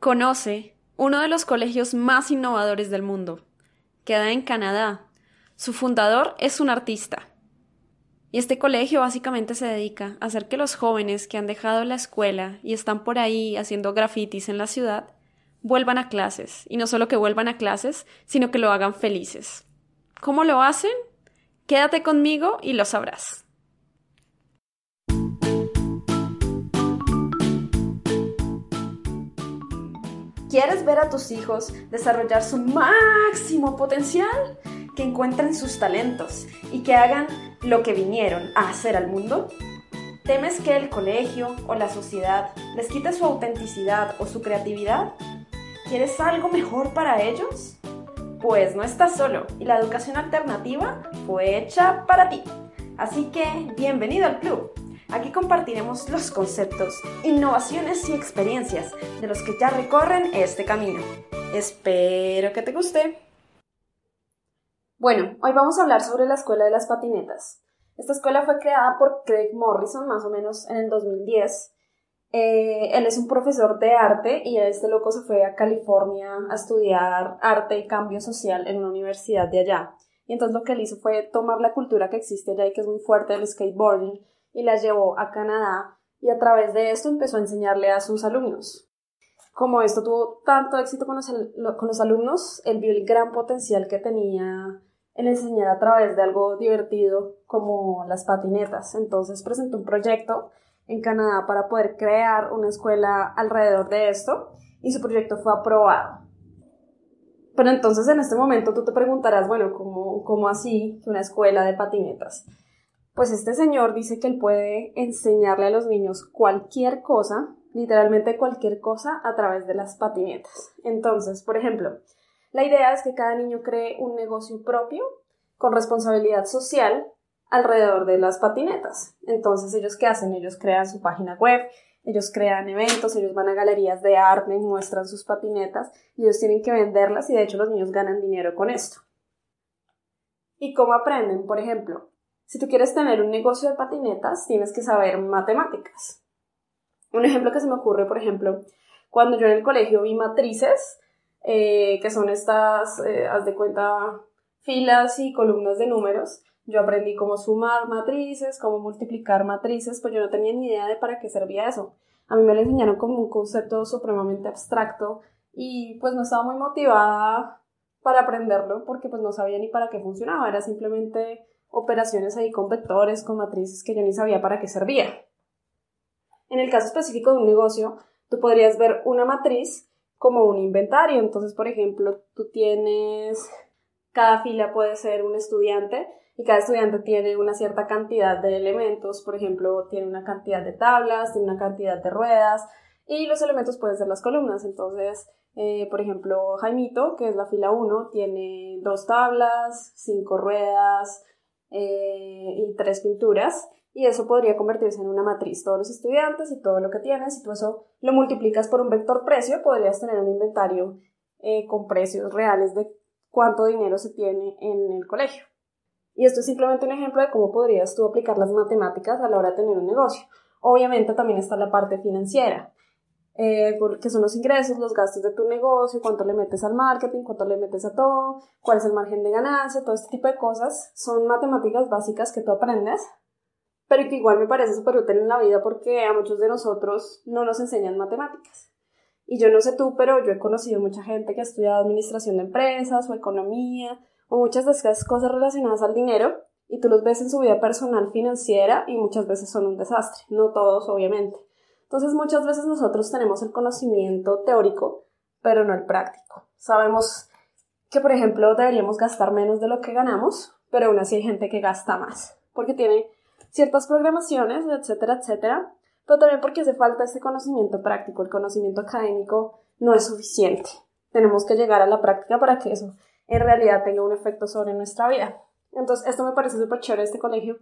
Conoce uno de los colegios más innovadores del mundo. Queda en Canadá. Su fundador es un artista. Y este colegio básicamente se dedica a hacer que los jóvenes que han dejado la escuela y están por ahí haciendo grafitis en la ciudad, vuelvan a clases. Y no solo que vuelvan a clases, sino que lo hagan felices. ¿Cómo lo hacen? Quédate conmigo y lo sabrás. ¿Quieres ver a tus hijos desarrollar su máximo potencial? Que encuentren sus talentos y que hagan lo que vinieron a hacer al mundo? ¿Temes que el colegio o la sociedad les quite su autenticidad o su creatividad? ¿Quieres algo mejor para ellos? Pues no estás solo y la educación alternativa fue hecha para ti. Así que bienvenido al club. Aquí compartiremos los conceptos, innovaciones y experiencias de los que ya recorren este camino. Espero que te guste. Bueno, hoy vamos a hablar sobre la Escuela de las Patinetas. Esta escuela fue creada por Craig Morrison más o menos en el 2010. Eh, él es un profesor de arte y este loco se fue a California a estudiar arte y cambio social en una universidad de allá. Y entonces lo que él hizo fue tomar la cultura que existe allá y que es muy fuerte, el skateboarding, y la llevó a Canadá y a través de esto empezó a enseñarle a sus alumnos. Como esto tuvo tanto éxito con los, con los alumnos, él vio el gran potencial que tenía en enseñar a través de algo divertido como las patinetas. Entonces presentó un proyecto en Canadá para poder crear una escuela alrededor de esto y su proyecto fue aprobado. Pero entonces en este momento tú te preguntarás, bueno, ¿cómo, cómo así una escuela de patinetas? Pues este señor dice que él puede enseñarle a los niños cualquier cosa, literalmente cualquier cosa, a través de las patinetas. Entonces, por ejemplo, la idea es que cada niño cree un negocio propio con responsabilidad social alrededor de las patinetas. Entonces, ellos qué hacen? Ellos crean su página web, ellos crean eventos, ellos van a galerías de arte, muestran sus patinetas y ellos tienen que venderlas y de hecho los niños ganan dinero con esto. ¿Y cómo aprenden? Por ejemplo, si tú quieres tener un negocio de patinetas, tienes que saber matemáticas. Un ejemplo que se me ocurre, por ejemplo, cuando yo en el colegio vi matrices, eh, que son estas, eh, haz de cuenta, filas y columnas de números, yo aprendí cómo sumar matrices, cómo multiplicar matrices, pues yo no tenía ni idea de para qué servía eso. A mí me lo enseñaron como un concepto supremamente abstracto y pues no estaba muy motivada para aprenderlo porque pues no sabía ni para qué funcionaba, era simplemente operaciones ahí con vectores, con matrices que yo ni sabía para qué servía. En el caso específico de un negocio, tú podrías ver una matriz como un inventario. Entonces, por ejemplo, tú tienes, cada fila puede ser un estudiante y cada estudiante tiene una cierta cantidad de elementos. Por ejemplo, tiene una cantidad de tablas, tiene una cantidad de ruedas y los elementos pueden ser las columnas. Entonces, eh, por ejemplo, Jaimito, que es la fila 1, tiene dos tablas, cinco ruedas, eh, y tres pinturas y eso podría convertirse en una matriz. Todos los estudiantes y todo lo que tienes, si tú eso lo multiplicas por un vector precio, podrías tener un inventario eh, con precios reales de cuánto dinero se tiene en el colegio. Y esto es simplemente un ejemplo de cómo podrías tú aplicar las matemáticas a la hora de tener un negocio. Obviamente también está la parte financiera eh, que son los ingresos, los gastos de tu negocio, cuánto le metes al marketing, cuánto le metes a todo, cuál es el margen de ganancia, todo este tipo de cosas. Son matemáticas básicas que tú aprendes, pero que igual me parece súper útil en la vida porque a muchos de nosotros no nos enseñan matemáticas. Y yo no sé tú, pero yo he conocido mucha gente que ha estudiado administración de empresas o economía o muchas de esas cosas relacionadas al dinero y tú los ves en su vida personal financiera y muchas veces son un desastre. No todos, obviamente. Entonces muchas veces nosotros tenemos el conocimiento teórico, pero no el práctico. Sabemos que, por ejemplo, deberíamos gastar menos de lo que ganamos, pero aún así hay gente que gasta más, porque tiene ciertas programaciones, etcétera, etcétera, pero también porque hace falta este conocimiento práctico. El conocimiento académico no es suficiente. Tenemos que llegar a la práctica para que eso en realidad tenga un efecto sobre nuestra vida. Entonces, esto me parece súper chévere este colegio,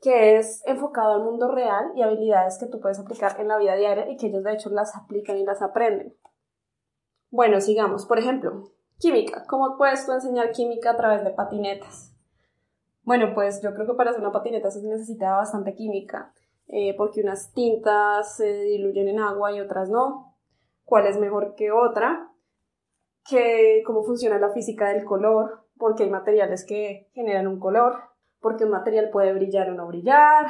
que es enfocado al mundo real y habilidades que tú puedes aplicar en la vida diaria y que ellos de hecho las aplican y las aprenden. Bueno, sigamos. Por ejemplo, química. ¿Cómo puedes tú enseñar química a través de patinetas? Bueno, pues yo creo que para hacer una patineta se necesita bastante química, eh, porque unas tintas se diluyen en agua y otras no. ¿Cuál es mejor que otra? Que cómo funciona la física del color, porque hay materiales que generan un color, porque un material puede brillar o no brillar.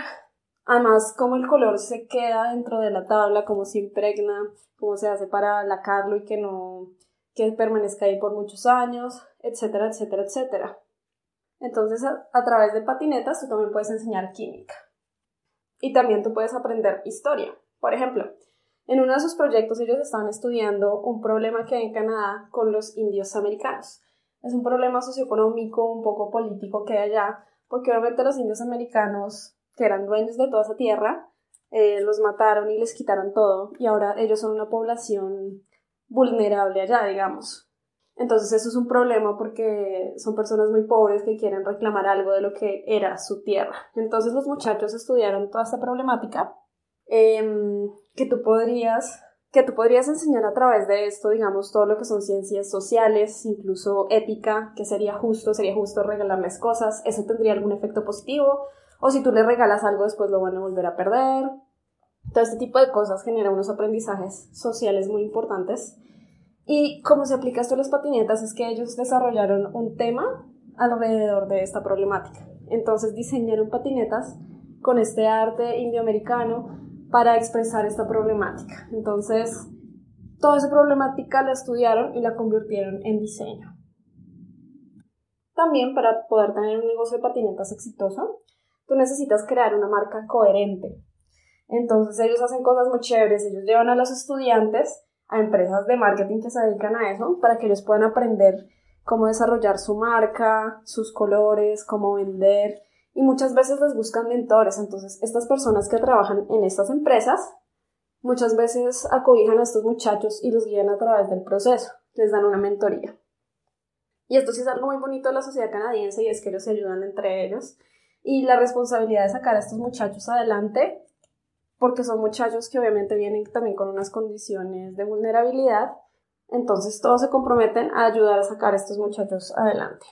Además, cómo el color se queda dentro de la tabla, cómo se impregna, cómo se hace para lacarlo y que no que permanezca ahí por muchos años, etcétera, etcétera, etcétera. Entonces, a, través de patinetas tú también puedes enseñar química. Y también tú puedes aprender historia. Por ejemplo, en uno de sus proyectos ellos estaban estudiando un problema que hay en Canadá con los indios americanos. Es un problema socioeconómico, un poco político que hay allá, porque obviamente los indios americanos, que eran dueños de toda esa tierra, eh, los mataron y les quitaron todo, y ahora ellos son una población vulnerable allá, digamos. Entonces eso es un problema porque son personas muy pobres que quieren reclamar algo de lo que era su tierra. Entonces los muchachos estudiaron toda esta problemática em, que tú podrías que tú podrías enseñar a través de esto, digamos, todo lo que son ciencias sociales, incluso ética, que sería justo, sería justo regalarles cosas, eso tendría algún efecto positivo, o si tú le regalas algo después lo van a volver a perder. Todo este tipo de cosas genera unos aprendizajes sociales muy importantes. Y cómo se aplica esto a las patinetas es que ellos desarrollaron un tema alrededor de esta problemática. Entonces diseñaron patinetas con este arte indioamericano para expresar esta problemática. Entonces, toda esa problemática la estudiaron y la convirtieron en diseño. También para poder tener un negocio de patinetas exitoso, tú necesitas crear una marca coherente. Entonces ellos hacen cosas muy chéveres, ellos llevan a los estudiantes a empresas de marketing que se dedican a eso para que ellos puedan aprender cómo desarrollar su marca, sus colores, cómo vender, y muchas veces les buscan mentores. Entonces, estas personas que trabajan en estas empresas muchas veces acobijan a estos muchachos y los guían a través del proceso, les dan una mentoría. Y esto sí es algo muy bonito de la sociedad canadiense y es que ellos se ayudan entre ellos. Y la responsabilidad de sacar a estos muchachos adelante, porque son muchachos que obviamente vienen también con unas condiciones de vulnerabilidad, entonces todos se comprometen a ayudar a sacar a estos muchachos adelante.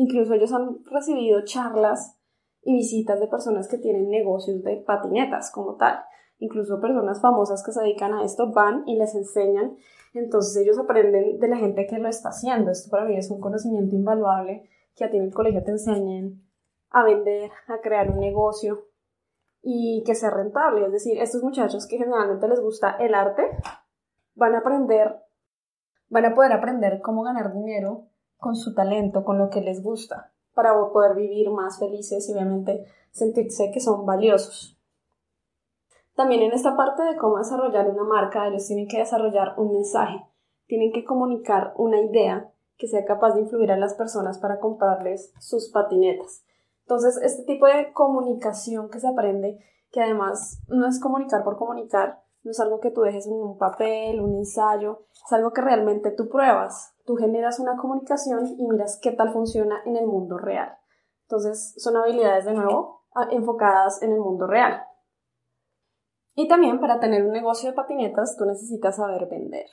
Incluso ellos han recibido charlas y visitas de personas que tienen negocios de patinetas como tal. Incluso personas famosas que se dedican a esto van y les enseñan. Entonces ellos aprenden de la gente que lo está haciendo. Esto para mí es un conocimiento invaluable que a ti en el colegio te enseñen a vender, a crear un negocio y que sea rentable. Es decir, estos muchachos que generalmente les gusta el arte van a aprender, van a poder aprender cómo ganar dinero con su talento, con lo que les gusta, para poder vivir más felices y obviamente sentirse que son valiosos. También en esta parte de cómo desarrollar una marca, ellos tienen que desarrollar un mensaje, tienen que comunicar una idea que sea capaz de influir a las personas para comprarles sus patinetas. Entonces, este tipo de comunicación que se aprende, que además no es comunicar por comunicar, no es algo que tú dejes en un papel, un ensayo, es algo que realmente tú pruebas, tú generas una comunicación y miras qué tal funciona en el mundo real. Entonces, son habilidades de nuevo enfocadas en el mundo real. Y también para tener un negocio de patinetas, tú necesitas saber vender.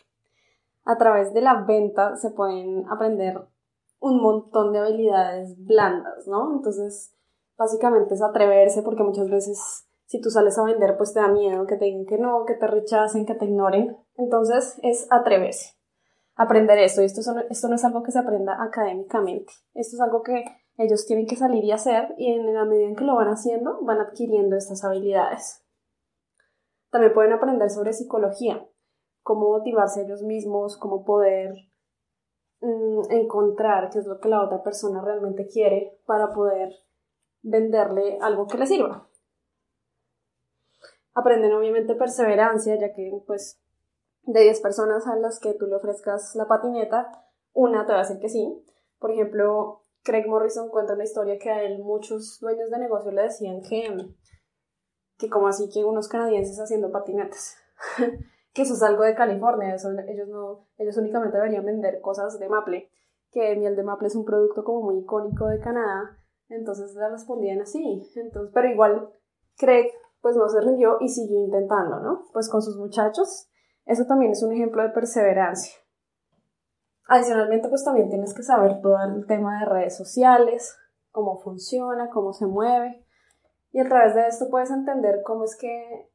A través de la venta se pueden aprender un montón de habilidades blandas, ¿no? Entonces, básicamente es atreverse porque muchas veces si tú sales a vender, pues te da miedo que te digan que no, que te rechacen, que te ignoren. Entonces, es atreverse aprender esto. Y esto, esto no es algo que se aprenda académicamente. Esto es algo que ellos tienen que salir y hacer y en la medida en que lo van haciendo van adquiriendo estas habilidades. También pueden aprender sobre psicología, cómo motivarse ellos mismos, cómo poder mm, encontrar qué es lo que la otra persona realmente quiere para poder venderle algo que le sirva. Aprenden obviamente perseverancia, ya que pues de 10 personas a las que tú le ofrezcas la patineta, una te va a decir que sí. Por ejemplo, Craig Morrison cuenta una historia que a él muchos dueños de negocio le decían que que como así que unos canadienses haciendo patinetas. que eso es algo de California, ellos, no, ellos únicamente deberían vender cosas de maple, que miel de maple es un producto como muy icónico de Canadá, entonces le respondían así, entonces, pero igual Craig pues no se rindió y siguió intentando, ¿no? Pues con sus muchachos, eso también es un ejemplo de perseverancia. Adicionalmente, pues también tienes que saber todo el tema de redes sociales, cómo funciona, cómo se mueve, y a través de esto puedes entender cómo es que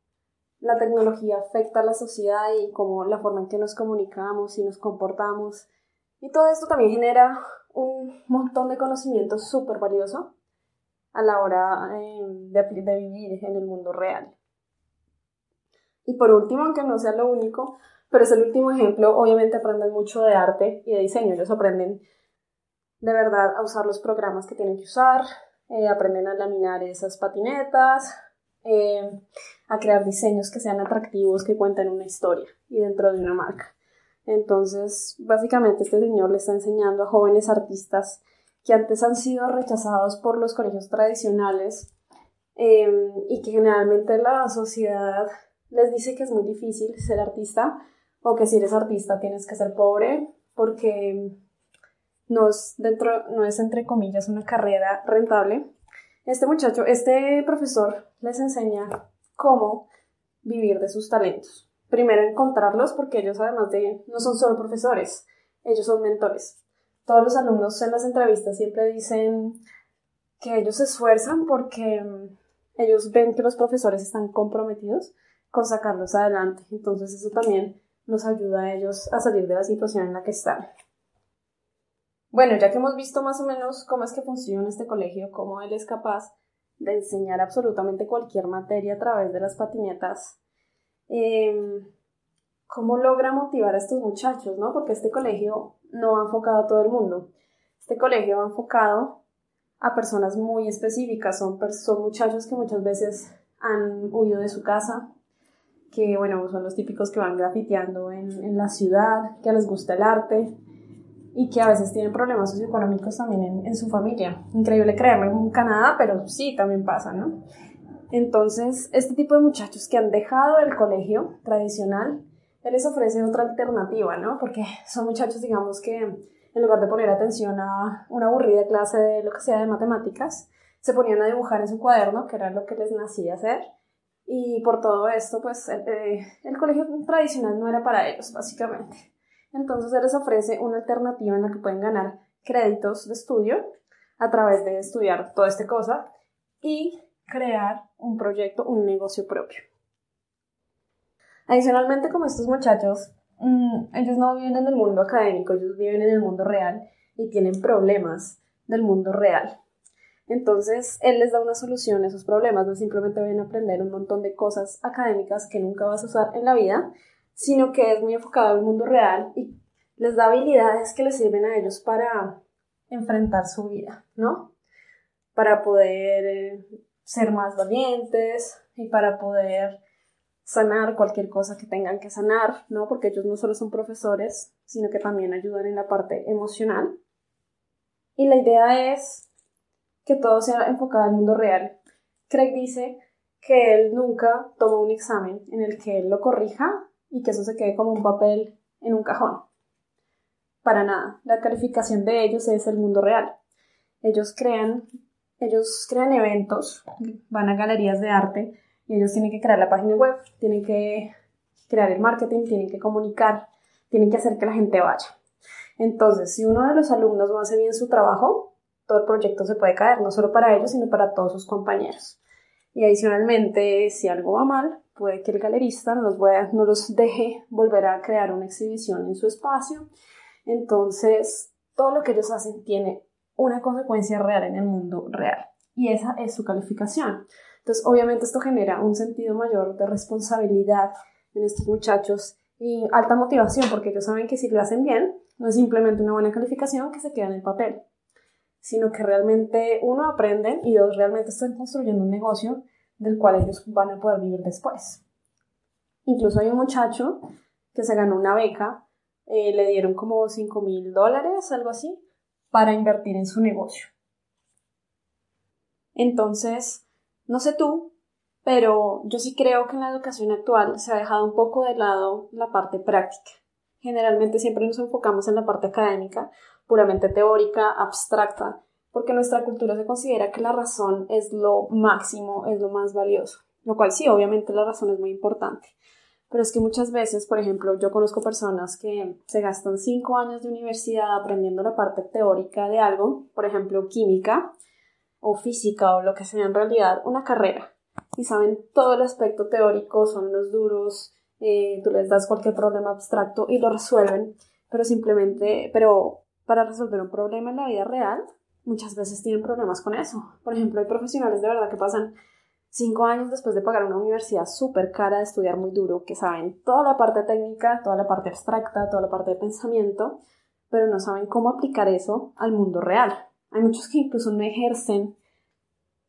la tecnología afecta a la sociedad y cómo la forma en que nos comunicamos y nos comportamos. Y todo esto también genera un montón de conocimiento súper valioso a la hora eh, de, de vivir en el mundo real. Y por último, aunque no sea lo único, pero es el último ejemplo, obviamente aprenden mucho de arte y de diseño. Ellos aprenden de verdad a usar los programas que tienen que usar, eh, aprenden a laminar esas patinetas, eh, a crear diseños que sean atractivos, que cuenten una historia y dentro de una marca. Entonces, básicamente este señor le está enseñando a jóvenes artistas que antes han sido rechazados por los colegios tradicionales eh, y que generalmente la sociedad les dice que es muy difícil ser artista o que si eres artista tienes que ser pobre porque no es, dentro, no es entre comillas una carrera rentable. Este muchacho, este profesor les enseña cómo vivir de sus talentos. Primero encontrarlos porque ellos además de no son solo profesores, ellos son mentores. Todos los alumnos en las entrevistas siempre dicen que ellos se esfuerzan porque mm, ellos ven que los profesores están comprometidos con sacarlos adelante. Entonces eso también nos ayuda a ellos a salir de la situación en la que están. Bueno, ya que hemos visto más o menos cómo es que funciona este colegio, cómo él es capaz de enseñar absolutamente cualquier materia a través de las patinetas, em, cómo logra motivar a estos muchachos, ¿no? Porque este colegio no ha enfocado a todo el mundo. Este colegio va enfocado a personas muy específicas, son, son muchachos que muchas veces han huido de su casa, que bueno, son los típicos que van grafiteando en, en la ciudad, que les gusta el arte, y que a veces tienen problemas socioeconómicos también en, su familia. Increíble creerlo en Canadá, pero sí, también pasa, ¿no? Entonces, este tipo de muchachos que han dejado el colegio tradicional, él les ofrece otra alternativa, ¿no? Porque son muchachos, digamos, que en lugar de poner atención a una aburrida clase de lo que sea de matemáticas, se ponían a dibujar en su cuaderno, que era lo que les nacía hacer. Y por todo esto, pues el, eh, el colegio tradicional no era para ellos, básicamente. Entonces se les ofrece una alternativa en la que pueden ganar créditos de estudio a través de estudiar toda esta cosa y crear un proyecto, un negocio propio. Adicionalmente, como estos muchachos, mm, ellos no viven en el mundo académico, ellos viven en el mundo real y tienen problemas del mundo real. Entonces, él les da una solución a esos problemas, no simplemente ven a aprender un montón de cosas académicas que nunca vas a usar en la vida, sino que es muy enfocado al mundo real y les da habilidades que les sirven a ellos para enfrentar su vida, ¿no? Para poder eh, ser más valientes y para poder sanar cualquier cosa que tengan que sanar, ¿no? Porque ellos no solo son profesores, sino que también ayudan en la parte emocional. Y la idea es que todo sea enfocado al mundo real. Craig dice que él nunca toma un examen en el que él lo corrija y que eso se quede como un papel en un cajón. Para nada. La calificación de ellos es el mundo real. Ellos crean, ellos crean eventos, van a galerías de arte y ellos tienen que crear la página web, tienen que crear el marketing, tienen que comunicar, tienen que hacer que la gente vaya. Entonces, si uno de los alumnos no hace bien su trabajo, todo el proyecto se puede caer, no solo para ellos, sino para todos sus compañeros. Y adicionalmente, si algo va mal, puede que el galerista no los, deje volver a crear una exhibición en su espacio. Entonces, todo lo que ellos hacen tiene una consecuencia real en el mundo real. Y esa es su calificación. Entonces, obviamente esto genera un sentido mayor de responsabilidad en estos muchachos y alta motivación, porque ellos saben que si lo hacen bien, no es simplemente una buena calificación que se queda en el papel sino que realmente uno aprende y dos realmente están construyendo un negocio del cual ellos van a poder vivir después. Incluso hay un muchacho que se ganó una beca, eh, le dieron como 5 mil dólares, algo así, para invertir en su negocio. Entonces, no sé tú, pero yo sí creo que en la educación actual se ha dejado un poco de lado la parte práctica. Generalmente siempre nos enfocamos en la parte académica, puramente teórica, abstracta, porque nuestra cultura se considera que la razón es lo máximo, es lo más valioso, lo cual sí, obviamente la razón es muy importante. Pero es que muchas veces, por ejemplo, yo conozco personas que se gastan cinco años de universidad aprendiendo la parte teórica de algo, por ejemplo, química o física o lo que sea en realidad, una carrera, y saben todo el aspecto teórico, son los duros, eh, tú les das cualquier problema abstracto y lo resuelven, pero simplemente, pero para resolver un problema en la vida real, muchas veces tienen problemas con eso. Por ejemplo, hay profesionales de verdad que pasan cinco años después de pagar una universidad súper cara de estudiar muy duro, que saben toda la parte técnica, toda la parte abstracta, toda la parte de pensamiento, pero no saben cómo aplicar eso al mundo real. Hay muchos que incluso no ejercen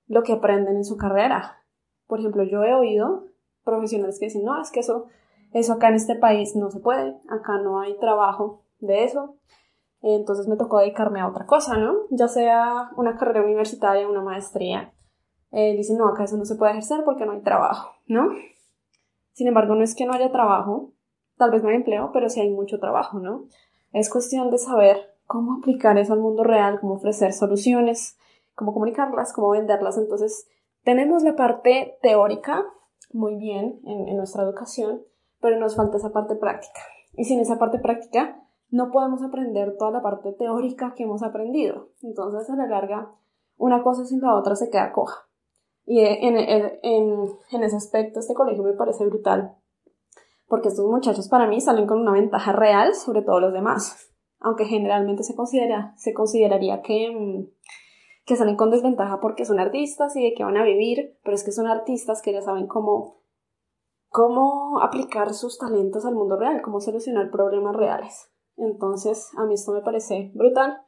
lo que aprenden en su carrera. Por ejemplo, yo he oído profesionales que dicen, no, es que eso, eso acá en este país no se puede, acá no hay trabajo de eso. Entonces me tocó dedicarme a otra cosa, ¿no? Ya sea una carrera universitaria, una maestría. Eh, dicen, no, acá eso no se puede ejercer porque no hay trabajo, ¿no? Sin embargo, no es que no haya trabajo, tal vez no hay empleo, pero sí hay mucho trabajo, ¿no? Es cuestión de saber cómo aplicar eso al mundo real, cómo ofrecer soluciones, cómo comunicarlas, cómo venderlas. Entonces, tenemos la parte teórica muy bien en, nuestra educación, pero nos falta esa parte práctica. Y sin esa parte práctica, no podemos aprender toda la parte teórica que hemos aprendido. Entonces, a la larga, una cosa sin la otra se queda coja. Y en, en, ese aspecto, este colegio me parece brutal, porque estos muchachos para mí salen con una ventaja real sobre todos los demás, aunque generalmente se, considera, se consideraría que, mm, que salen con desventaja porque son artistas y de que van a vivir, pero es que son artistas que ya saben cómo, cómo aplicar sus talentos al mundo real, cómo solucionar problemas reales. Entonces, a mí esto me parece brutal.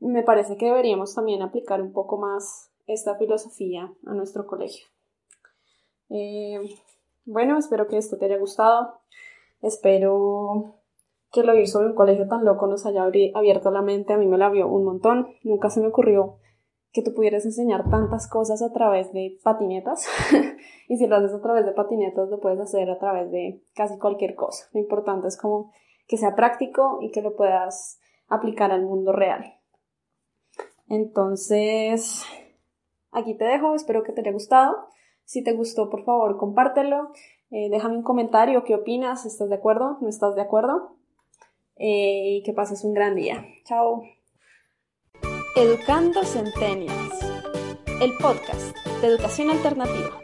Me parece que deberíamos también aplicar un poco más esta filosofía a nuestro colegio. Eh, bueno, espero que esto te haya gustado. Espero que lo oír sobre un colegio tan loco nos haya abierto la mente. A mí me la vio un montón. Nunca se me ocurrió que tú pudieras enseñar tantas cosas a través de patinetas. y si lo haces a través de patinetas, lo puedes hacer a través de casi cualquier cosa. Lo importante es como que sea práctico y que lo puedas aplicar al mundo real. Entonces, aquí te dejo, espero que te haya gustado. Si te gustó, por favor, compártelo. Eh, déjame un comentario, qué opinas, ¿estás de acuerdo? ¿No estás de acuerdo? Eh, y que pases un gran día. Chao. Educando Centennials, el podcast de educación alternativa.